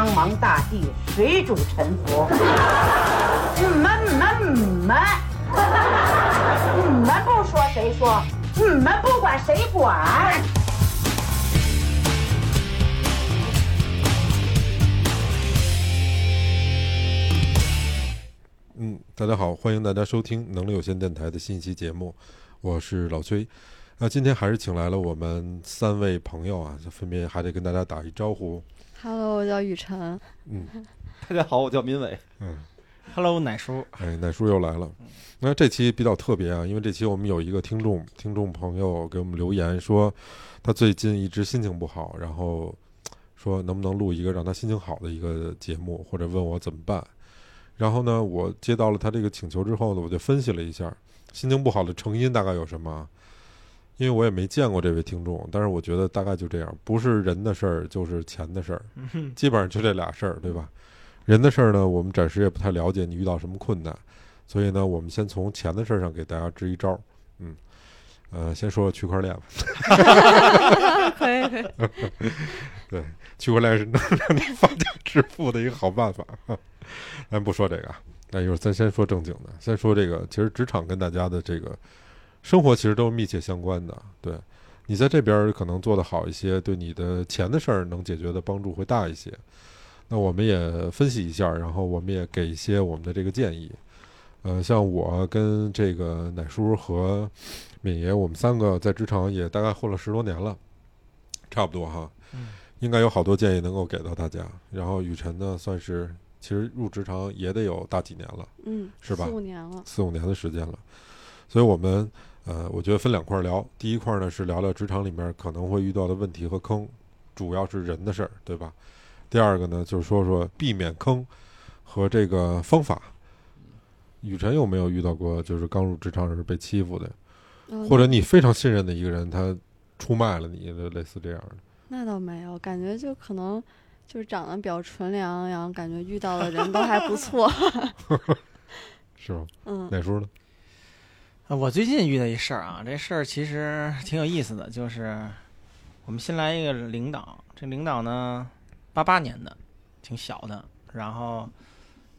苍茫大地，谁主沉浮？你们你们你们，你们不说谁说？你们不管谁管？嗯，大家好，欢迎大家收听能力有限电台的新一期节目，我是老崔。那今天还是请来了我们三位朋友啊，分别还得跟大家打一招呼。Hello，我叫雨辰。嗯大家好，我叫民伟。嗯，Hello，奶叔，哎，奶叔又来了。那这期比较特别啊，因为这期我们有一个听众听众朋友给我们留言说，他最近一直心情不好，然后说能不能录一个让他心情好的一个节目，或者问我怎么办。然后呢，我接到了他这个请求之后呢，我就分析了一下心情不好的成因大概有什么。因为我也没见过这位听众，但是我觉得大概就这样，不是人的事儿就是钱的事儿，基本上就这俩事儿，对吧？人的事儿呢，我们暂时也不太了解你遇到什么困难，所以呢，我们先从钱的事儿上给大家支一招。嗯，呃，先说说区块链吧。可以可以。对，区块链是能让你发家致富的一个好办法。咱不说这个啊，那一会儿咱先说正经的，先说这个。其实职场跟大家的这个生活其实都是密切相关的。对你在这边儿可能做得好一些，对你的钱的事儿能解决的帮助会大一些。那我们也分析一下，然后我们也给一些我们的这个建议。呃，像我跟这个奶叔和敏爷，我们三个在职场也大概混了十多年了，差不多哈。嗯应该有好多建议能够给到大家。然后雨辰呢，算是其实入职场也得有大几年了，嗯，是吧四五年了。四五年的时间了。所以我们呃，我觉得分两块儿聊。第一块儿呢是聊聊职场里面可能会遇到的问题和坑，主要是人的事儿，对吧？第二个呢就是说说避免坑和这个方法。雨辰有没有遇到过就是刚入职场时被欺负的，嗯或者你非常信任的一个人他出卖了你，类似这样的？那倒没有，感觉就可能就是长得比较纯良，然后感觉遇到的人都还不错。是吗？嗯哪叔呢？呃我最近遇到一事儿啊，这事儿其实挺有意思的，就是我们新来一个领导，这领导呢，八八年的，挺小的，然后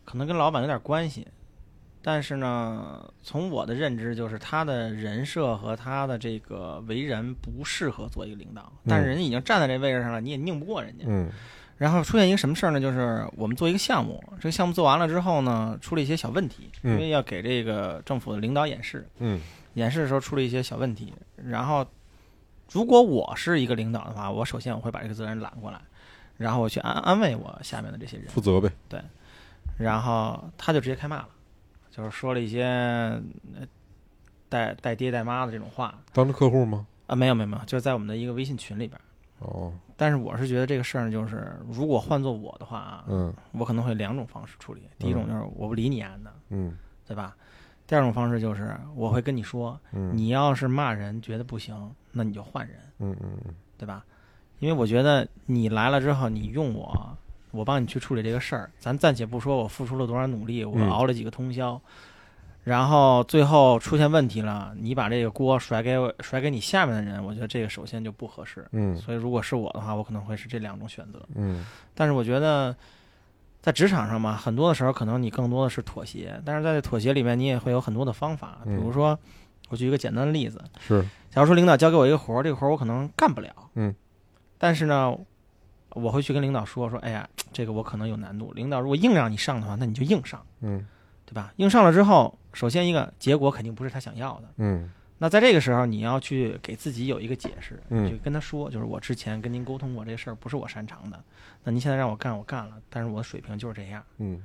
可能跟老板有点关系，但是呢，从我的认知就是他的人设和他的这个为人不适合做一个领导，但是人家已经站在这位置上了，你也拧不过人家。嗯然后出现一个什么事儿呢？就是我们做一个项目，这个项目做完了之后呢，出了一些小问题，因嗯为要给这个政府的领导演示，嗯演示的时候出了一些小问题。然后，如果我是一个领导的话，我首先我会把这个责任揽过来，然后我去安安慰我下面的这些人，负责呗。对然后他就直接开骂了，就是说了一些呃带带爹带妈的这种话当着客户吗？啊，没有没有没有，就是在我们的一个微信群里边。哦，但是我是觉得这个事儿，就是如果换做我的话啊，嗯。我可能会两种方式处理。第一种就是我不理你安的，嗯。对吧？第二种方式就是我会跟你说，嗯，你要是骂人觉得不行，那你就换人，嗯嗯嗯。对吧？因为我觉得你来了之后，你用我，我帮你去处理这个事儿，咱暂且不说我付出了多少努力，我嗯。熬了几个通宵，然后最后出现问题了，你把这个锅甩给我，甩给你下面的人，我觉得这个首先就不合适。嗯所以如果是我的话，我可能会是这两种选择。嗯但是我觉得，在职场上嘛，很多的时候可能你更多的是妥协，但是在这妥协里面，你也会有很多的方法。比嗯如说，我举一个简单的例子，是假如说领导交给我一个活儿，这个活儿我可能干不了，嗯，但是呢，我会去跟领导说说，哎呀，这个我可能有难度。领导如果硬让你上的话，那你就硬上，嗯对吧？硬上了之后，首先一个结果肯定不是他想要的。嗯那在这个时候，你要去给自己有一个解释，嗯就跟他说，就是我之前跟您沟通过这事儿不是我擅长的，那您现在让我干，我干了，但是我的水平就是这样，嗯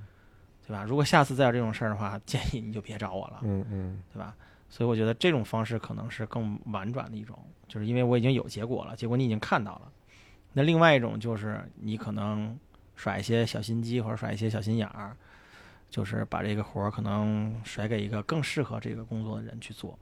对吧？如果下次再有这种事儿的话，建议你就别找我了，嗯嗯对吧？所以我觉得这种方式可能是更婉转的一种，就是因为我已经有结果了，结果你已经看到了。那另外一种就是你可能耍一些小心机或者耍一些小心眼儿，就是把这个活儿可能甩给一个更适合这个工作的人去做。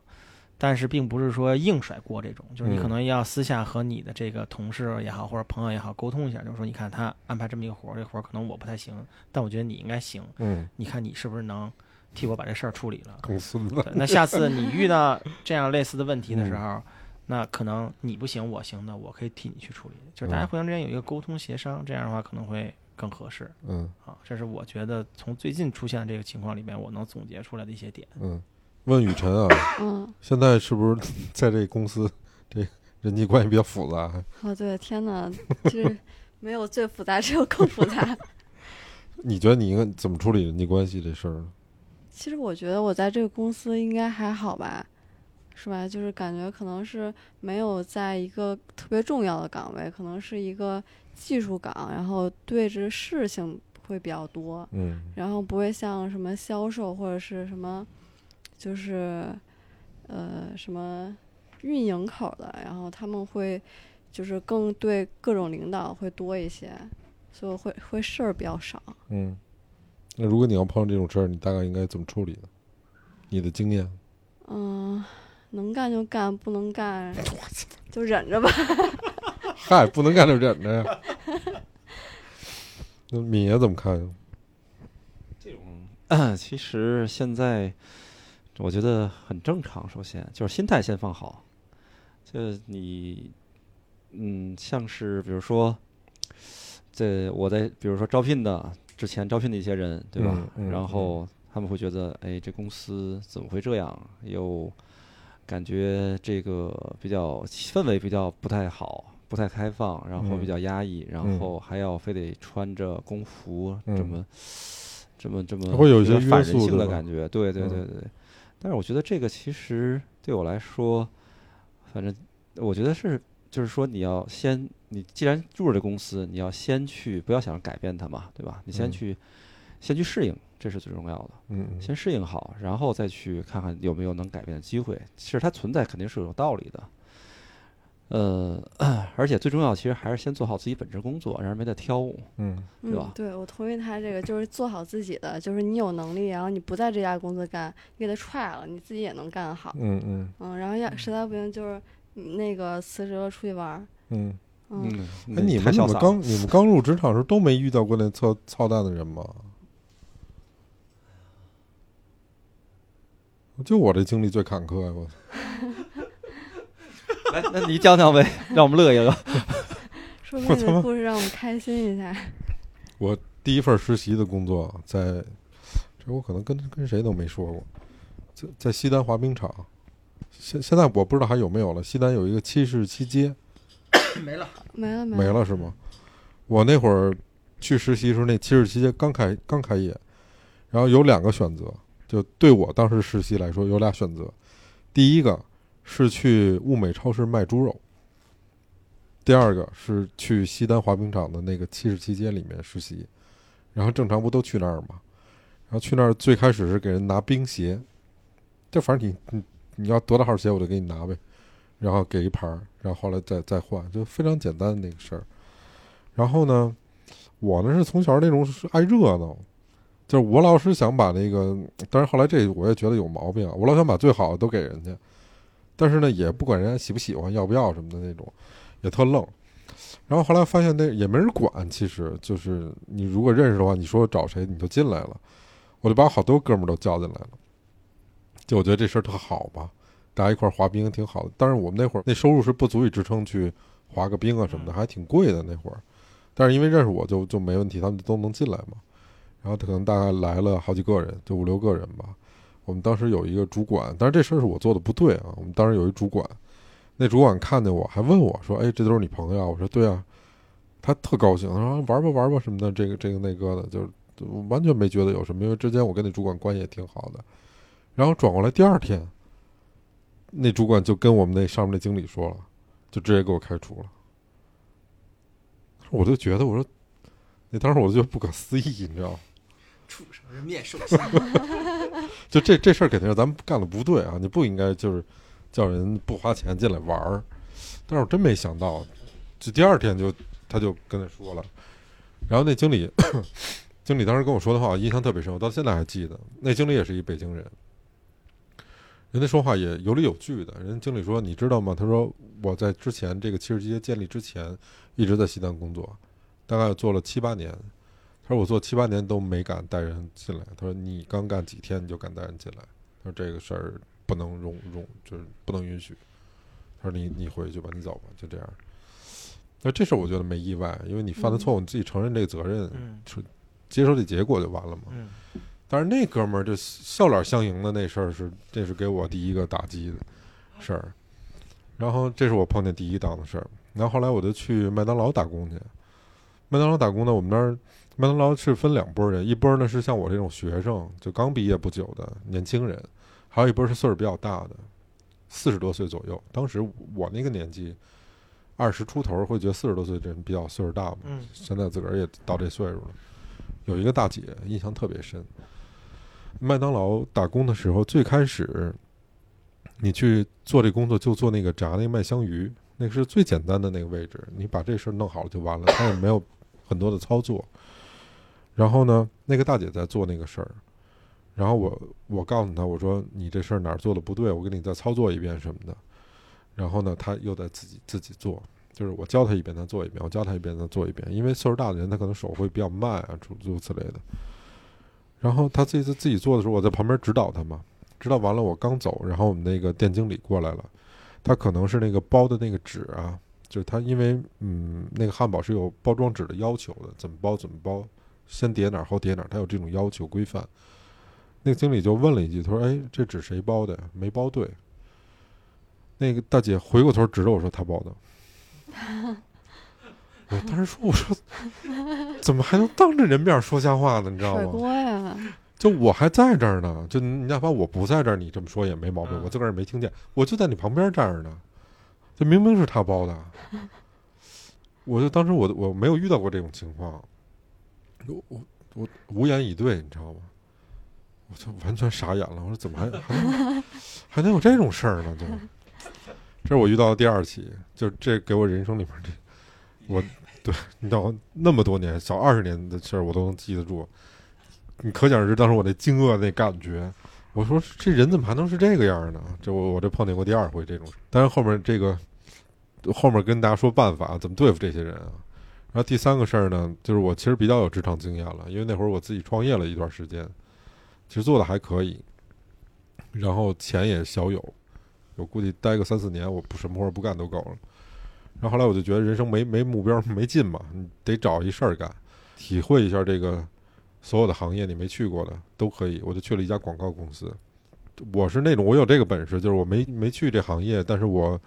但是并不是说硬甩锅这种，就是你可嗯。能要私下和你的这个同事也好，或者朋友也好沟通一下，就是说，你看他安排这么一个活儿，这活儿可能我不太行，但我觉得你应该行，嗯，你看你是不是能替我把这事儿处理了？那下次你遇到这样类似的问题的嗯。时候，那可能你不行，我行的，我可以替你去处理，就是大家嗯。互相之间有一个沟通协商，这样的话可能会更合适嗯啊。这是我觉得从最近出现的这个情况里面，我能总结出来的一些点。嗯。问雨辰啊，嗯，现在是不是 在这公司这人际关系比较复杂？哦对，天哪，就是没有最复杂，只有更复杂。你觉得你应该怎么处理人际关系这事儿呢？其实我觉得我在这个公司应该还好吧，是吧？就是感觉可能是没有在一个特别重要的岗位，可能是一个技术岗，然后对着事情会比较多，嗯然后不会像什么销售或者是什么，就是呃什么运营口的，然后他们会就是更对各种领导会多一些，所以会会事儿比较少。嗯。那如果你要碰上这种事儿，你大概应该怎么处理呢？你的经验？嗯，能干就干，不能干就忍着吧。嗨，不能干就忍着呀。那米爷怎么看呀？其实现在我觉得很正常。首先就是心态先放好，就你，嗯，像是比如说，这我在比如说招聘的之前招聘的一些人，对吧？嗯嗯然后他们会觉得，哎，这公司怎么会这样？又感觉这个比较氛围比较不太好。不太开放，然后嗯比较压抑，然嗯后还要非得穿着工服，嗯这么这么这么会有一些反人性的感觉，对对嗯对对。但是我觉得这个其实对我来说，反正我觉得是，就是说你要先，你既然入了这公司，你要先去，不要想着改变它嘛，对吧？你先嗯去，先去适应，这是最重要的。嗯嗯先适应好，然后再去看看有没有能改变的机会。其实它存在肯定是有道理的。呃，而且最重要，其实还是先做好自己本职工作，让人没得挑。嗯对吧嗯，对，我同意他这个，就是做好自己的，就是你有能力，然后你不在这家公司干，你给他踹了，你自己也能干好。嗯嗯嗯，然后要实在不行就是嗯那个辞职了出去玩儿。嗯。嗯，嗯，哎，你们怎么刚你们刚入职场时候都没遇到过那操操蛋的人吗？就我这经历最坎坷呀！我 来，那你讲讲呗，让我们乐一乐。说我他妈明你的故事让我们开心一下。我第一份实习的工作在，这我可能跟跟谁都没说过，在在西单滑冰场。现现在我不知道还有没有了。西单有一个七十七街，没了，没了没没了是吗？我那会儿去实习的时候，那七十七街刚开刚开业，然后有两个选择，就对我当时实习来说有俩选择，第一个是去物美超市卖猪肉，第二个是去西单滑冰场的那个七十七街里面实习，然后正常不都去那儿吗？然后去那儿最开始是给人拿冰鞋，就反正你你你要多大号鞋我就给你拿呗，然后给一盘儿，然后后来再再换，就非常简单的那个事儿。然后呢，我呢是从小那种爱热闹，就是我老是想把那个，但是后来这我也觉得有毛病啊，我老想把最好的都给人家，但是呢也不管人家喜不喜欢、要不要什么的那种，也特愣。然后后来发现那也没人管，其实就是你如果认识的话，你说找谁你就进来了，我就把好多哥们儿都叫进来了。就我觉得这事儿特好吧，大家一块儿滑冰挺好的。但是我们那会儿那收入是不足以支撑去滑个冰啊什么的，还挺贵的那会儿。但是因为认识我就就没问题，他们都能进来嘛。然后可能大概来了好几个人，就五六个人吧。我们当时有一个主管，但是这事儿是我做的不对啊。我们当时有一主管，那主管看见我还问我说：“哎，这都是你朋友啊？”我说：“对啊。”他特高兴，他说：“玩吧玩吧什么的，这个这个那个的，就是完全没觉得有什么，因为之前我跟那主管关系也挺好的。然后转过来第二天，那主管就跟我们那上面那经理说了，就直接给我开除了。我就觉得我说，那当时我就不可思议，你知道吗？畜生人面兽心。就这这事儿肯定是咱们干的不对啊！你不应该就是叫人不花钱进来玩儿。但是我真没想到，就第二天就他就跟他说了，然后那经理 经理当时跟我说的话，我印象特别深，我到现在还记得。那经理也是一北京人，人家说话也有理有据的。人家经理说：“你知道吗？”他说：“我在之前这个七十街建立之前，一直在西单工作，大概做了七八年。他说我做七八年都没敢带人进来。他说你刚干几天你就敢带人进来？他说这个事儿不能容容，就是不能允许。他说你你回去吧，你走吧，就这样。那这事儿我觉得没意外，因为你犯的错误，你自己承认这个责任，嗯接受这结果就完了嘛。嗯但是那哥们儿就笑脸相迎的那事儿是，这是给我第一个打击的事儿。然后这是我碰见第一档的事儿。然后后来我就去麦当劳打工去。麦当劳打工呢，我们那儿麦当劳是分两拨人，一波呢是像我这种学生，就刚毕业不久的年轻人，还有一波是岁数比较大的，四十多岁左右。当时我那个年纪，二十出头会觉得四十多岁的人比较岁数大嘛。嗯现在自个儿也到这岁数了。有一个大姐印象特别深，麦当劳打工的时候，最开始你去做这工作就做那个炸那个麦香鱼，那个是最简单的那个位置，你把这事儿弄好了就完了，他也没有很多的操作。然后呢，那个大姐在做那个事儿，然后我我告诉她，我说你这事儿哪儿做的不对，我给你再操作一遍什么的。然后呢，她又在自己自己做，就是我教她一遍，她做一遍；我教她一遍，她做一遍。因为岁数大的人，他可能手会比较慢啊，诸诸如此类的。然后她这次自己做的时候，我在旁边指导她嘛。指导完了，我刚走，然后我们那个店经理过来了，他可能是那个包的那个纸啊，就是他因为嗯那个汉堡是有包装纸的要求的，怎么包怎么包，先叠哪儿后叠哪儿，他有这种要求规范。那个经理就问了一句，他说：“哎，这纸谁包的呀？没包对。”那个大姐回过头指着我说：“她包的。”我当时说：“我说，怎么还能当着人面说瞎话呢？你知道吗？就我还在这儿呢，就你哪怕我不在这儿，你这么说也没毛病。嗯我自个儿也没听见，我就在你旁边站着呢，这明明是他包的。我就当时我我没有遇到过这种情况，我我我无言以对，你知道吗？我就完全傻眼了。我说怎么还还能还能有这种事儿呢？就 这是我遇到的第二起，就这给我人生里面这我对你知道那么多年小二十年的事儿我都能记得住，你可想而知当时我那惊愕那感觉。我说这人怎么还能是这个样儿呢？这我我这碰见过第二回这种，但是后面这个后面跟大家说办法怎么对付这些人啊。然后第三个事儿呢，就是我其实比较有职场经验了，因为那会儿我自己创业了一段时间，其实做的还可以，然后钱也小有，我估计待个三四年，我不什么活儿不干都够了。然后后来我就觉得人生没没目标没劲嘛，得找一事儿干，体会一下这个所有的行业你没去过的都可以。我就去了一家广告公司，我是那种我有这个本事，就是我没没去这行业，但是我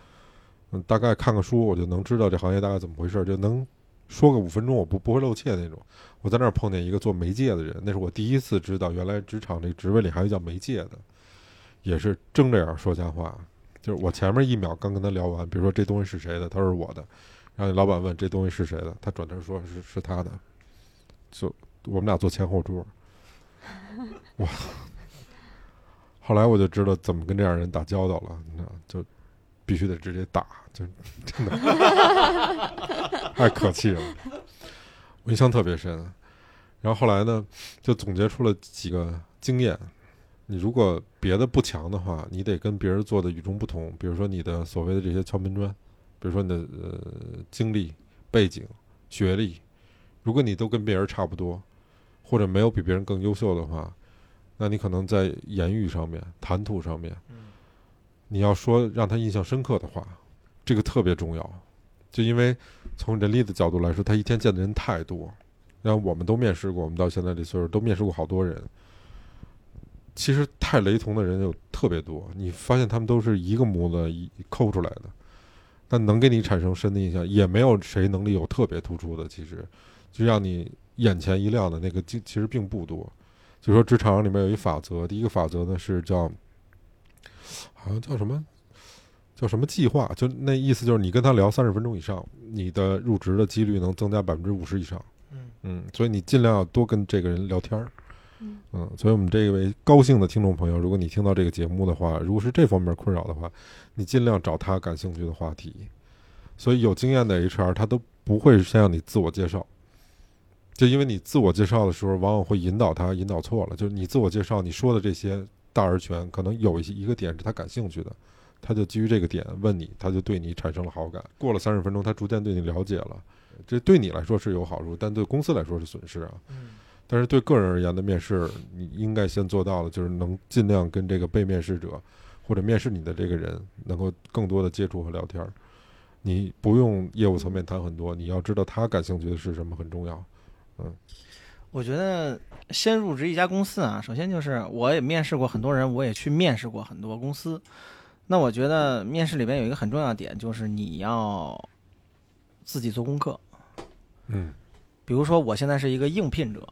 嗯大概看个书，我就能知道这行业大概怎么回事，就能说个五分钟，我不不会露怯那种。我在那儿碰见一个做媒介的人，那是我第一次知道原来职场这个职位里还有叫媒介的，也是睁着眼儿说瞎话。就是我前面一秒刚跟他聊完，比如说这东西是谁的，他说是我的，然后老板问这东西是谁的，他转头说是是他的，就我们俩坐前后桌，哇！后来我就知道怎么跟这样人打交道了，你知道，就必须得直接打，就真的 太可气了，我印象特别深。然后后来呢，就总结出了几个经验。你如果别的不强的话，你得跟别人做的与众不同。比如说你的所谓的这些敲门砖，比如说你的呃经历、背景、学历，如果你都跟别人差不多，或者没有比别人更优秀的话，那你可能在言语上面、谈吐上面，你要说让他印象深刻的话，这个特别重要。就因为从人力的角度来说，他一天见的人太多，然后我们都面试过，我们到现在这岁数都面试过好多人。其实太雷同的人有特别多，你发现他们都是一个模子一抠出来的，但能给你产生深的印象，也没有谁能力有特别突出的。其实，就让你眼前一亮的那个，其其实并不多。就说职场里面有一法则，第一个法则呢是叫，好像叫什么，叫什么计划，就那意思就是你跟他聊三十分钟以上，你的入职的几率能增加百分之五十以上。嗯嗯，所以你尽量要多跟这个人聊天儿。嗯嗯，所以我们这位高兴的听众朋友，如果你听到这个节目的话，如果是这方面困扰的话，你尽量找他感兴趣的话题。所以有经验的 HR 他都不会先让你自我介绍，就因为你自我介绍的时候，往往会引导他引导错了。就是你自我介绍你说的这些大而全，可能有一些一个点是他感兴趣的，他就基于这个点问你，他就对你产生了好感。过了三十分钟，他逐渐对你了解了，这对你来说是有好处，但对公司来说是损失啊。嗯但是对个人而言的面试，你应该先做到的就是能尽量跟这个被面试者或者面试你的这个人能够更多的接触和聊天儿。你不用业务层面谈很多，你要知道他感兴趣的是什么很重要。我觉得先入职一家公司啊，首先就是我也面试过很多人，我也去面试过很多公司。那我觉得面试里边有一个很重要的点，就是你要自己做功课。嗯比如说，我现在是一个应聘者，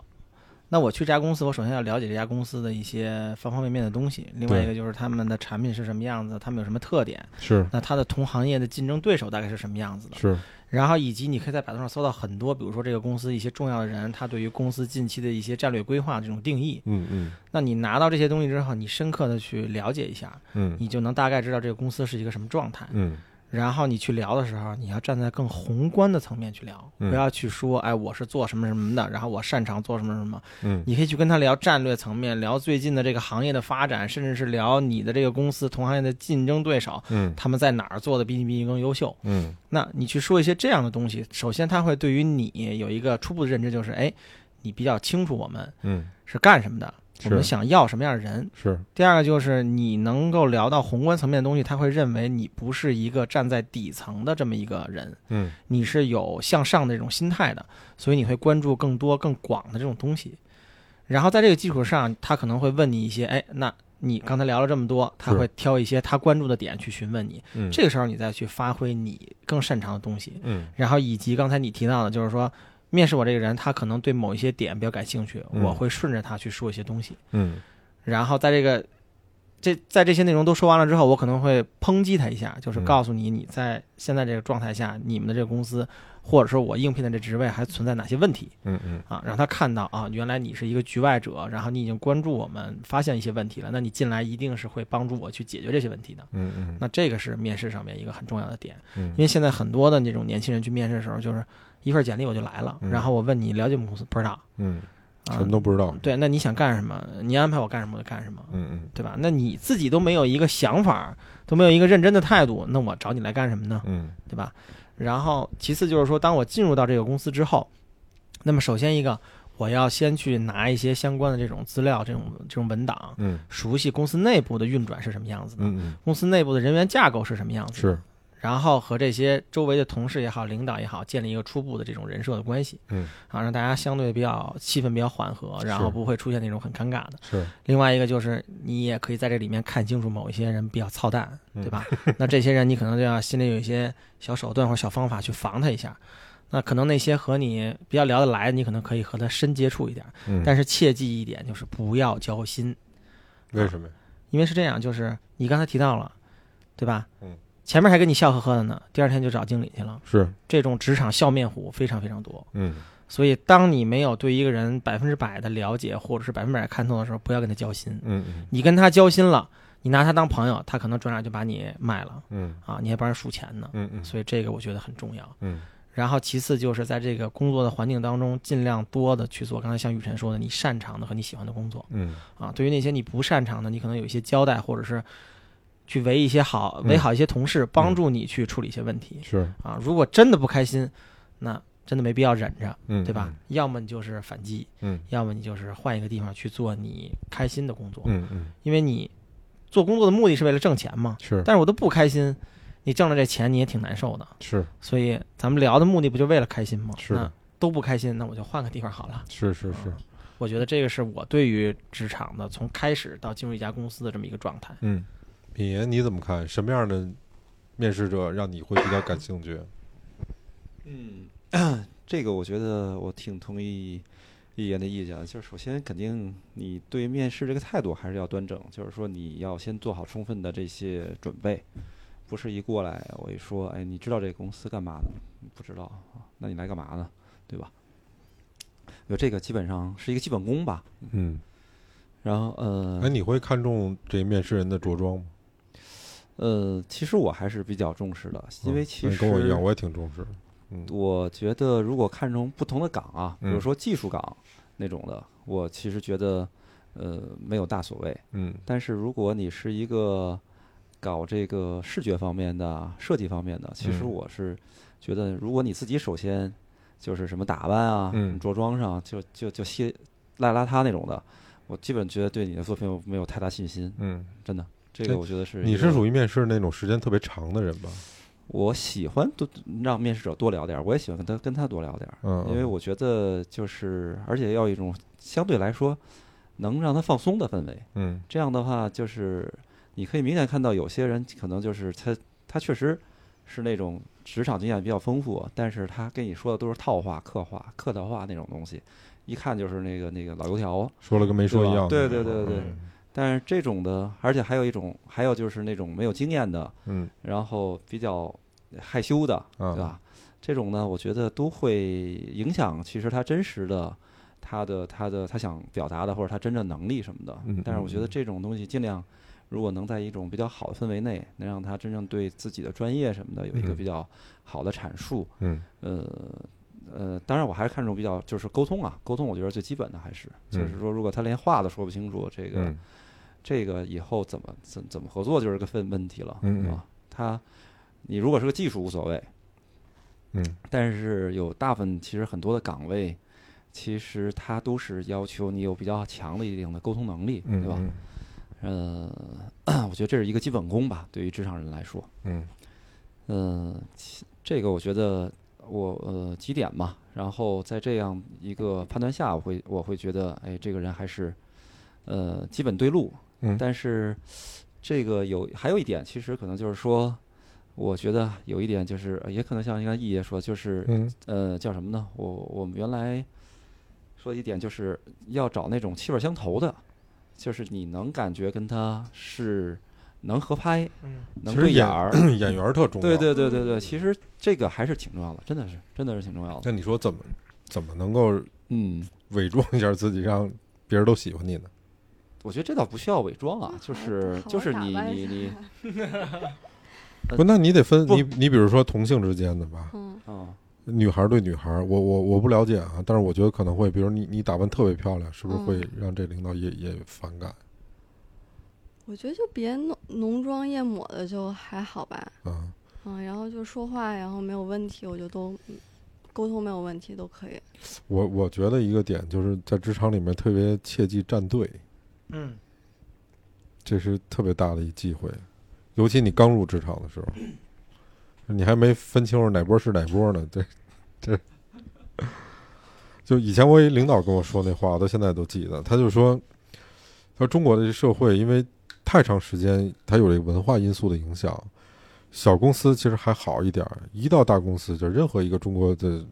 那我去这家公司，我首先要了解这家公司的一些方方面面的东西。另外一个就是他们的产品是什么样子，他们有什么特点，是那他的同行业的竞争对手大概是什么样子的。是，然后以及你可以在百度上搜到很多，比如说这个公司一些重要的人，他对于公司近期的一些战略规划这种定义。嗯嗯那你拿到这些东西之后，你深刻的去了解一下，嗯你就能大概知道这个公司是一个什么状态。嗯然后你去聊的时候，你要站在更宏观的层面去聊，嗯不要去说，哎，我是做什么什么的，然后我擅长做什么什么。嗯你可以去跟他聊战略层面，聊最近的这个行业的发展，甚至是聊你的这个公司同行业的竞争对手，嗯他们在哪儿做的比你比你更优秀。嗯那你去说一些这样的东西，首先他会对于你有一个初步的认知，就是哎，你比较清楚我们嗯是干什么的，我们想要什么样的人。是第二个就是你能够聊到宏观层面的东西，他会认为你不是一个站在底层的这么一个人，嗯你是有向上的这种心态的，所以你会关注更多更广的这种东西。然后在这个基础上，他可能会问你一些，哎，那你刚才聊了这么多，他会挑一些他关注的点去询问你。嗯这个时候你再去发挥你更擅长的东西，嗯然后以及刚才你提到的，就是说面试我这个人，他可能对某一些点比较感兴趣，嗯。我会顺着他去说一些东西。嗯。然后在这个这在这些内容都说完了之后，我可能会抨击他一下，就是嗯。告诉你你在现在这个状态下，你们的这个公司或者说我应聘的这职位还存在哪些问题嗯嗯。啊，让他看到啊，原来你是一个局外者，然后你已经关注我们，发现一些问题了，那你进来一定是会帮助我去解决这些问题的。嗯嗯。那这个是面试上面一个很重要的点，嗯。因为现在很多的那种年轻人去面试的时候，就是一份简历我就来了，嗯然后我问你了解我们公司不知道嗯，啊什么，都不知道。对，那你想干什么？你安排我干什么我就干什么。嗯嗯对吧？那你自己都没有一个想法，都没有一个认真的态度，那我找你来干什么呢？嗯对吧？然后其次就是说，当我进入到这个公司之后，那么首先一个，我要先去拿一些相关的这种资料、这种这种文档，嗯熟悉公司内部的运转是什么样子的，嗯公司内部的人员架构是什么样嗯，子的，是然后和这些周围的同事也好、领导也好，建立一个初步的这种人设的关系，嗯啊，让大家相对比较气氛比较缓和，然后不会出现那种很尴尬的。是，另外一个就是，你也可以在这里面看清楚某一些人比较操蛋，嗯对吧？那这些人你可能就要心里有一些小手段或者小方法去防他一下。那可能那些和你比较聊得来，你可能可以和他深接触一点，嗯，但是切记一点就是不要交心，为什么呀？因为是这样，就是你刚才提到了，对吧？嗯，前面还跟你笑呵呵的呢，第二天就找经理去了，是，这种职场笑面虎非常非常多。嗯所以，当你没有对一个人百分之百的了解，或者是百分之百看透的时候，不要跟他交心。嗯嗯你跟他交心了，你拿他当朋友，他可能转脸就把你卖了嗯啊，你还帮人数钱呢。嗯嗯所以这个我觉得很重要。嗯然后其次就是在这个工作的环境当中，尽量多的去做刚才像雨辰说的，你擅长的和你喜欢的工作嗯啊。对于那些你不擅长的，你可能有一些交代，或者是去围一些好嗯围好一些同事，帮助你去处理一些问题是，啊。如果真的不开心，那真的没必要忍着，嗯对吧？？要么你就是反击，嗯要么你就是换一个地方去做你开心的工作。嗯嗯因为你做工作的目的是为了挣钱嘛。是但是我都不开心，你挣了这钱你也挺难受的。是所以咱们聊的目的不就为了开心吗？是那都不开心，那我就换个地方好了。是是是，我觉得这个是我对于职场的从开始到进入一家公司的这么一个状态。嗯，品言你怎么看？什么样的面试者让你会比较感兴趣？嗯，这个我觉得我挺同意一言的意见，就是首先肯定你对面试这个态度还是要端正，就是说你要先做好充分的这些准备，不是一过来我一说，哎，你知道这个公司干嘛的？不知道啊，那你来干嘛呢？对吧？有这个基本上是一个基本功吧。嗯，然后呃哎，你会看重这面试人的着装吗？呃，其实我还是比较重视的，因为嗯其实那跟我一样，我也挺重视。嗯我觉得如果看重不同的岗啊，比如嗯说技术岗那种的，我其实觉得呃没有大所谓。嗯但是如果你是一个搞这个视觉方面的、设计方面的，其实嗯我是觉得，如果你自己首先就是什么打扮啊、嗯着装上就就就稀邋邋遢那种的，我基本觉得对你的作品没有太大信心，嗯，真的。这个哎我觉得是你是属于面试那种时间特别长的人吧？我喜欢多让面试者多聊点儿，我也喜欢跟他跟他多聊点儿，嗯，因为我觉得就是，而且要一种相对来说能让他放松的氛围。嗯这样的话，就是你可以明显看到有些人可能就是他他确实是那种职场经验比较丰富，但是他跟你说的都是套话、客话、客套话那种东西，一看就是那个那个老油条。说了跟没说一样，对对对对嗯但是这种的，而且还有一种，还有就是那种没有经验的，嗯然后比较害羞的，啊对吧？这种呢，我觉得都会影响其实他真实的。他的他的他想表达的，或者他真正能力什么的嗯，但是我觉得嗯这种东西尽量，如果能在一种比较好的氛围内，能让他真正对自己的专业什么的有一个嗯比较好的阐述，嗯呃呃，当然我还是看重比较就是沟通啊，沟通我觉得最基本的还是就是嗯说，如果他连话都说不清楚，这个嗯这个以后怎么怎怎么合作就是个问问题了，嗯？他你如果是个技术无所谓，嗯但是有大部分其实很多的岗位，其实它都是要求你有比较强的一定的沟通能力，嗯，对吧？嗯呃，我觉得这是一个基本功吧，对于职场人来说。嗯这个我觉得我呃几点嘛，然后在这样一个判断下，我会我会觉得，哎，这个人还是呃基本对路。嗯但是这个有还有一点，其实可能就是说，我觉得有一点就是，呃也可能像刚才易爷说，就是嗯呃叫什么呢？我我们原来说一点就是要找那种气味相投的，就是你能感觉跟他是能合拍，嗯，能其实演对眼儿。演员特重要。对对对对对，其实这个还是挺重要的，真的是，真的是挺重要的。那你说怎么怎么能够嗯，伪装一下自己，让别人都喜欢你呢？我觉得这倒不需要伪装啊，就是就是你你你 不，那你得分你你比如说同性之间的吧，嗯，啊，女孩对女孩，我我我不了解啊，但是我觉得可能会，比如你你打扮特别漂亮，是不是会嗯让这领导也也反感我觉得就别浓浓妆艳抹的就还好吧，嗯？嗯，然后就说话，然后没有问题，我就都嗯沟通没有问题都可以。我我觉得一个点就是在职场里面特别切忌站队，嗯，这是特别大的一忌讳，尤其你刚入职场的时候，你还没分清楚哪波是哪波呢。这这，就以前我一领导跟我说那话，我到现在都记得。他就说，他说中国的这社会因为太长时间，它有这个文化因素的影响，小公司其实还好一点儿，一到大公司，就任何一个中国的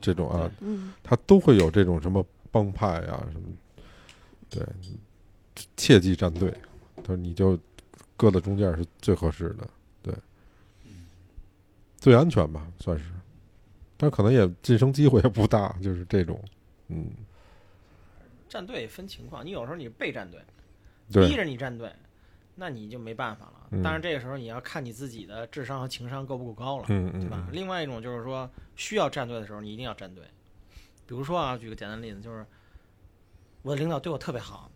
这种啊，嗯，他都会有这种什么帮派啊什么，对，切记站队。他说你就搁在中间是最合适的，对，最安全吧，算是。但可能也晋升机会也不大，就是这种，嗯，站队分情况，你有时候你是被站队，逼，着你站队，那你就没办法了。嗯当然这个时候你要看你自己的智商和情商够不够高了，嗯嗯对吧？另外一种就是说需要站队的时候，你一定要站队。比如说啊，举个简单的例子，就是我的领导对我特别好，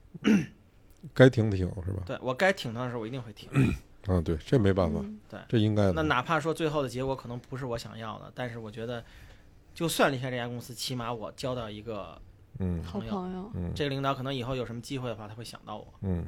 该挺挺是吧？对我该挺他的时候，我一定会挺。啊，对，这没办法，对这应该的。那哪怕说最后的结果可能不是我想要的，但是我觉得，就算离开这家公司，起码我交到一个嗯好朋友，嗯这个领导，可能以后有什么机会的话，他会想到我。嗯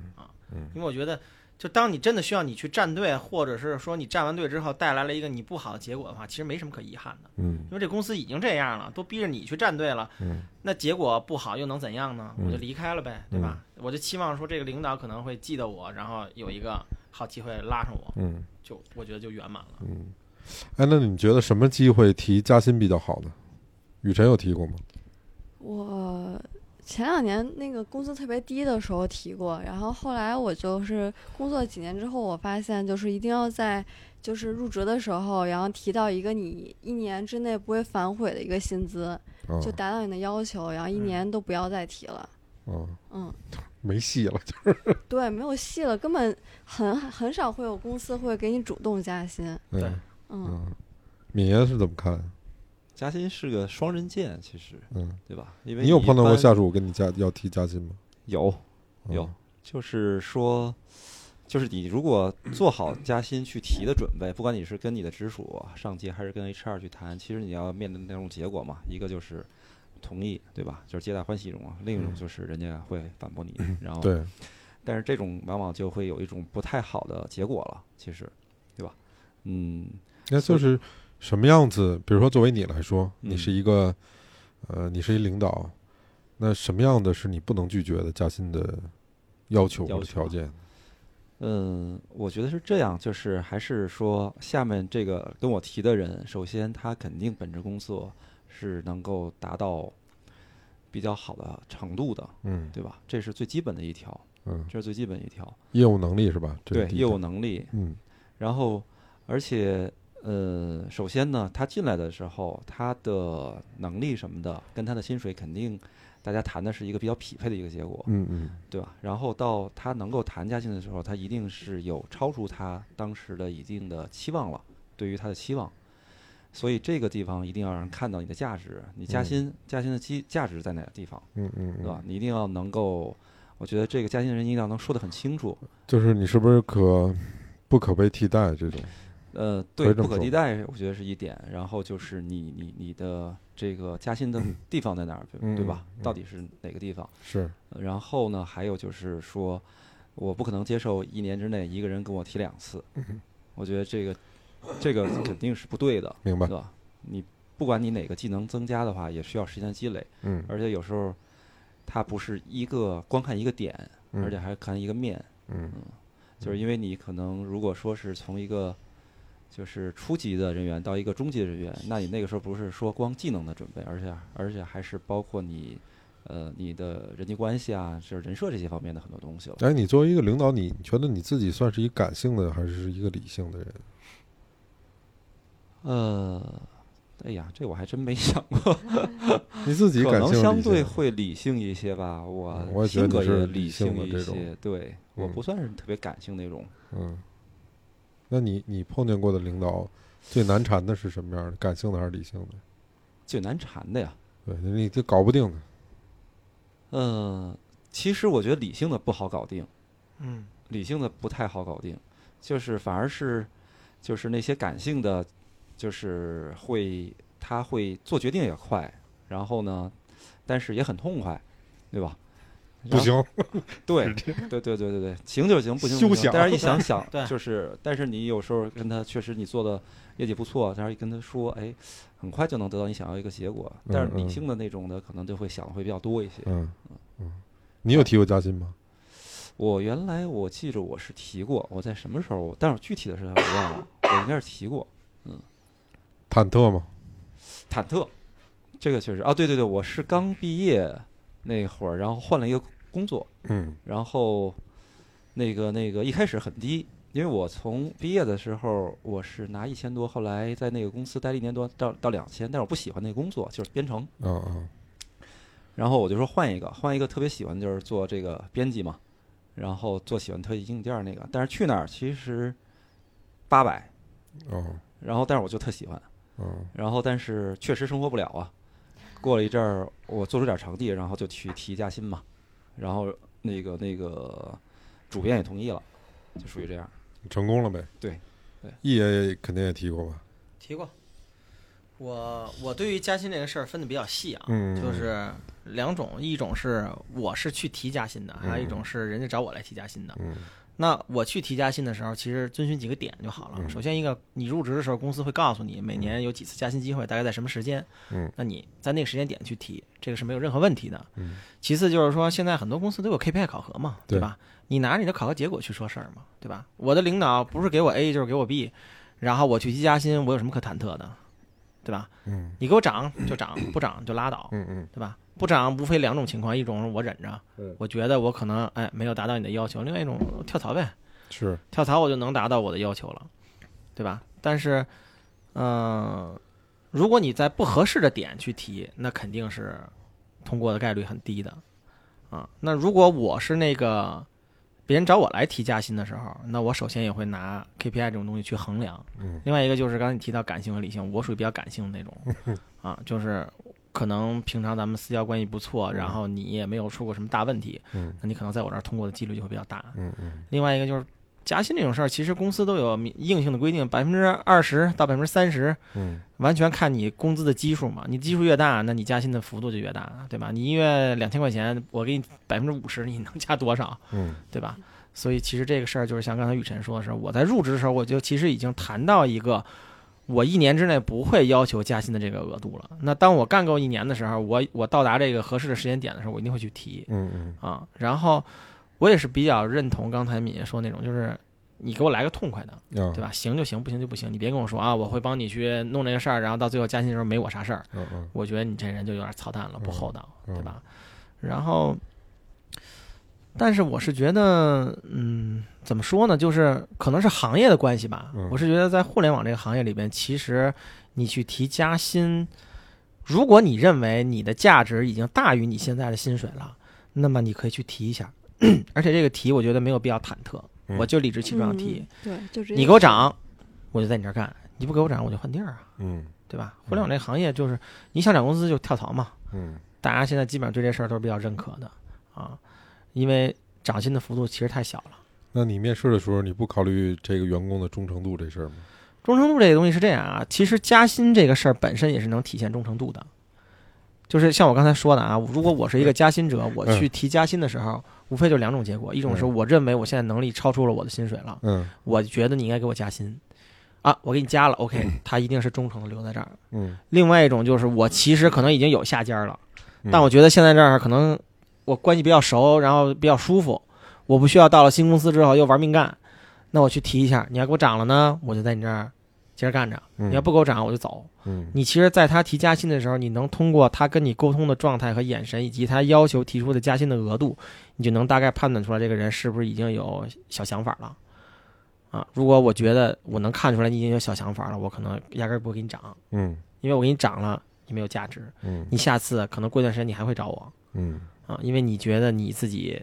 因为我觉得，就当你真的需要你去站队，或者是说你站完队之后带来了一个你不好的结果的话，其实没什么可遗憾的，嗯因为这公司已经这样了，都逼着你去站队了，嗯那结果不好又能怎样呢？嗯我就离开了呗，对吧？我就期望说这个领导可能会记得我，然后有一个好机会拉上我，嗯就我觉得就圆满了。嗯。哎，那你觉得什么机会提加薪比较好呢？雨辰有提过吗？我前两年那个工资特别低的时候提过，然后后来我就是工作几年之后，我发现就是一定要在就是入职的时候，然后提到一个你一年之内不会反悔的一个薪资，啊就达到你的要求，然后一嗯年都不要再提了。哦，嗯，没戏了，就是对，没有戏了，根本很很少会有公司会给你主动加薪。对嗯嗯，嗯。敏爷是怎么看？加薪是个双刃剑，其实嗯，对吧？因为你有碰到过下属跟你加要提加薪吗？有嗯有，就是说，就是你如果做好加薪去提的准备，不管你是跟你的直属上级还是跟 HR 去谈，其实你要面对那种结果嘛，一个就是同意，对吧？就是皆大欢喜一种啊，另一种就是人家会反驳你，然后嗯对，但是这种往往就会有一种不太好的结果了，其实，对吧？嗯，那就是什么样子？比如说，作为你来说，嗯你是一个，呃，你是一领导，那什么样的是你不能拒绝的加薪的要求或者条件？嗯，我觉得是这样，就是还是说下面这个跟我提的人，首先他肯定本职工作是能够达到比较好的程度的，嗯对吧？这是最基本的一条，嗯，这是最基本一条。业务能力是吧？对，业务能力，嗯然后而且呃，首先呢，他进来的时候，他的能力什么的，跟他的薪水肯定大家谈的是一个比较匹配的一个结果，嗯嗯对吧？然后到他能够谈加薪的时候，他一定是有超出他当时的一定的期望了，对于他的期望。所以这个地方一定要让人看到你的价值，你加嗯薪、加薪的基价值在哪个地方，嗯嗯，对吧？？你一定要能够，我觉得这个加薪的人一定要能说得很清楚。就是你是不是可不可被替代这种？呃，对，不可替代，我觉得是一点。然后就是你你你的这个加薪的 地方在哪儿，对对吧？到底是哪个地方？是呃然后呢，还有就是说，我不可能接受一年之内一个人跟我提两次，嗯我觉得这个这个 肯定是不对的，明白对？吧？你不管你哪个技能增加的话，也需要时间积累，嗯，而且有时候它不是一个光看一个点，嗯而且还看一个面，嗯就是因为你可能如果说是从一个就是初级的人员到一个中级的人员，那你那个时候不是说光技能的准备，而且而且还是包括你呃你的人际关系啊，就是人设这些方面的很多东西了。哎，你作为一个领导，你觉得你自己算是一个感性的，还是一个理性的人？呃，哎呀，这我还真没想过，你自己可感性能相对会理性一些吧。我性格也理性性一些，对我嗯不算是特别感性那种。嗯，那你你碰见过的领导最难缠的是什么样的？感性的还是理性的？最难缠的呀，对，你这搞不定的。嗯，其实我觉得理性的不好搞定。嗯理性的不太好搞定，就是反而是就是那些感性的，就是会他会做决定也快，然后呢，但是也很痛快，对吧？不行，对对对对对对，行就行，不行休想不行但是一想 想，就是，但是你有时候跟他确实你做的业绩不错，但是一跟他说，哎，很快就能得到你想要一个结果，但是嗯嗯理性的那种的可能就会想的会比较多一些。嗯嗯，你有提过加薪吗？我原来我记着我是提过，我在什么时候，但是我具体的事情我忘了，我应该是提过嗯忐忑吗？忐忑，这个确实啊，对对对，我是刚毕业那会儿，然后换了一个工作，嗯。然后那个那个一开始很低，因为我从毕业的时候我是拿一千多，后来在那个公司待了一年多到到两千，但是我不喜欢那个工作，就是编程，然后我就说换一个，换一个特别喜欢就是做这个编辑嘛，然后做喜欢特异硬件那个，但是去那儿其实八百，哦。然后但是我就特喜欢，嗯然后但是确实生活不了啊。过了一阵儿，我做出点成绩，然后就去提加薪嘛，然后那个那个主编也同意了，就属于这样。成功了呗？对对，E 爷肯定也提过吧？提过。我我对于加薪这个事儿分的比较细啊，嗯就是两种，一种是我是去提加薪的，还有一种是人家找我来提加薪的。嗯那我去提加薪的时候，其实遵循几个点就好了。嗯首先，一个你入职的时候，公司会告诉你每年有几次加薪机会，大概在什么时间。嗯那你在那个时间点去提，这个是没有任何问题的。嗯其次就是说，现在很多公司都有 KPI 考核嘛，对对吧？你拿着你的考核结果去说事儿嘛，对吧？我的领导不是给我 A 就是给我 B，然后我去提加薪，我有什么可忐忑的，对吧？嗯你给我涨就涨，不涨就拉倒，嗯嗯对吧？不涨无非两种情况，一种是我忍着嗯，我觉得我可能哎没有达到你的要求；另外一种跳槽呗，是跳槽我就能达到我的要求了，对吧？但是，嗯、如果你在不合适的点去提，那肯定是通过的概率很低的啊。那如果我是那个别人找我来提加薪的时候，那我首先也会拿 KPI 这种东西去衡量。嗯另外一个就是刚才你提到感性和理性，我属于比较感性的那种 啊，就是可能平常咱们私交关系不错，然后你也没有出过什么大问题，嗯那你可能在我这儿通过的几率就会比较大。嗯嗯另外一个就是加薪这种事儿，其实公司都有硬性的规定，百分之二十到百分之三十，嗯完全看你工资的基数嘛。你基数越大，那你加薪的幅度就越大，对吧？你一月两千块钱，我给你百分之五十，你能加多少，嗯对吧？所以其实这个事儿就是像刚才雨辰说的是，我在入职的时候，我就其实已经谈到一个我一年之内不会要求加薪的这个额度了。那当我干够一年的时候，我我到达这个合适的时间点的时候，我一定会去提嗯嗯啊。然后我也是比较认同刚才敏爷说那种，就是你给我来个痛快的，啊，对吧？行就行，不行就不行。你别跟我说啊，我会帮你去弄这个事儿，然后到最后加薪的时候没我啥事儿。嗯嗯我觉得你这人就有点操蛋了，不嗯厚道，嗯对吧？然后，但是我是觉得，嗯，怎么说呢？就是可能是行业的关系吧。嗯我是觉得在互联网这个行业里边，其实你去提加薪，如果你认为你的价值已经大于你现在的薪水了，那么你可以去提一下。而且这个提，我觉得没有必要忐忑，嗯我就理直气壮地提。嗯，对，就是你给我涨，我就在你这儿干；你不给我涨，我就换地儿啊，嗯对吧？互联网这个行业就是你想涨工资就跳槽嘛。嗯大家现在基本上对这事儿都是比较认可的啊，因为涨薪的幅度其实太小了。那你面试的时候，你不考虑这个员工的忠诚度这事儿吗？忠诚度这个东西是这样啊，其实加薪这个事儿本身也是能体现忠诚度的。就是像我刚才说的啊，如果我是一个加薪者，我去提加薪的时候，无非就两种结果：一种是嗯我认为我现在能力超出了我的薪水了，嗯我觉得你应该给我加薪，啊，我给你加了，OK，他一定是忠诚的留在这儿。嗯，另外一种就是我其实可能已经有下家了，嗯但我觉得现在这儿可能我关系比较熟，然后比较舒服，我不需要到了新公司之后又玩命干，那我去提一下，你要给我涨了呢，我就在你这儿接着干着；嗯你要不给我涨，我就走。嗯你其实，在他提加薪的时候，你能通过他跟你沟通的状态和眼神，以及他要求提出的加薪的额度，你就能大概判断出来这个人是不是已经有小想法了。啊，如果我觉得我能看出来你已经有小想法了，我可能压根儿不会给你涨，嗯因为我给你涨了，你没有价值。嗯你下次可能过一段时间你还会找我嗯啊，因为你觉得你自己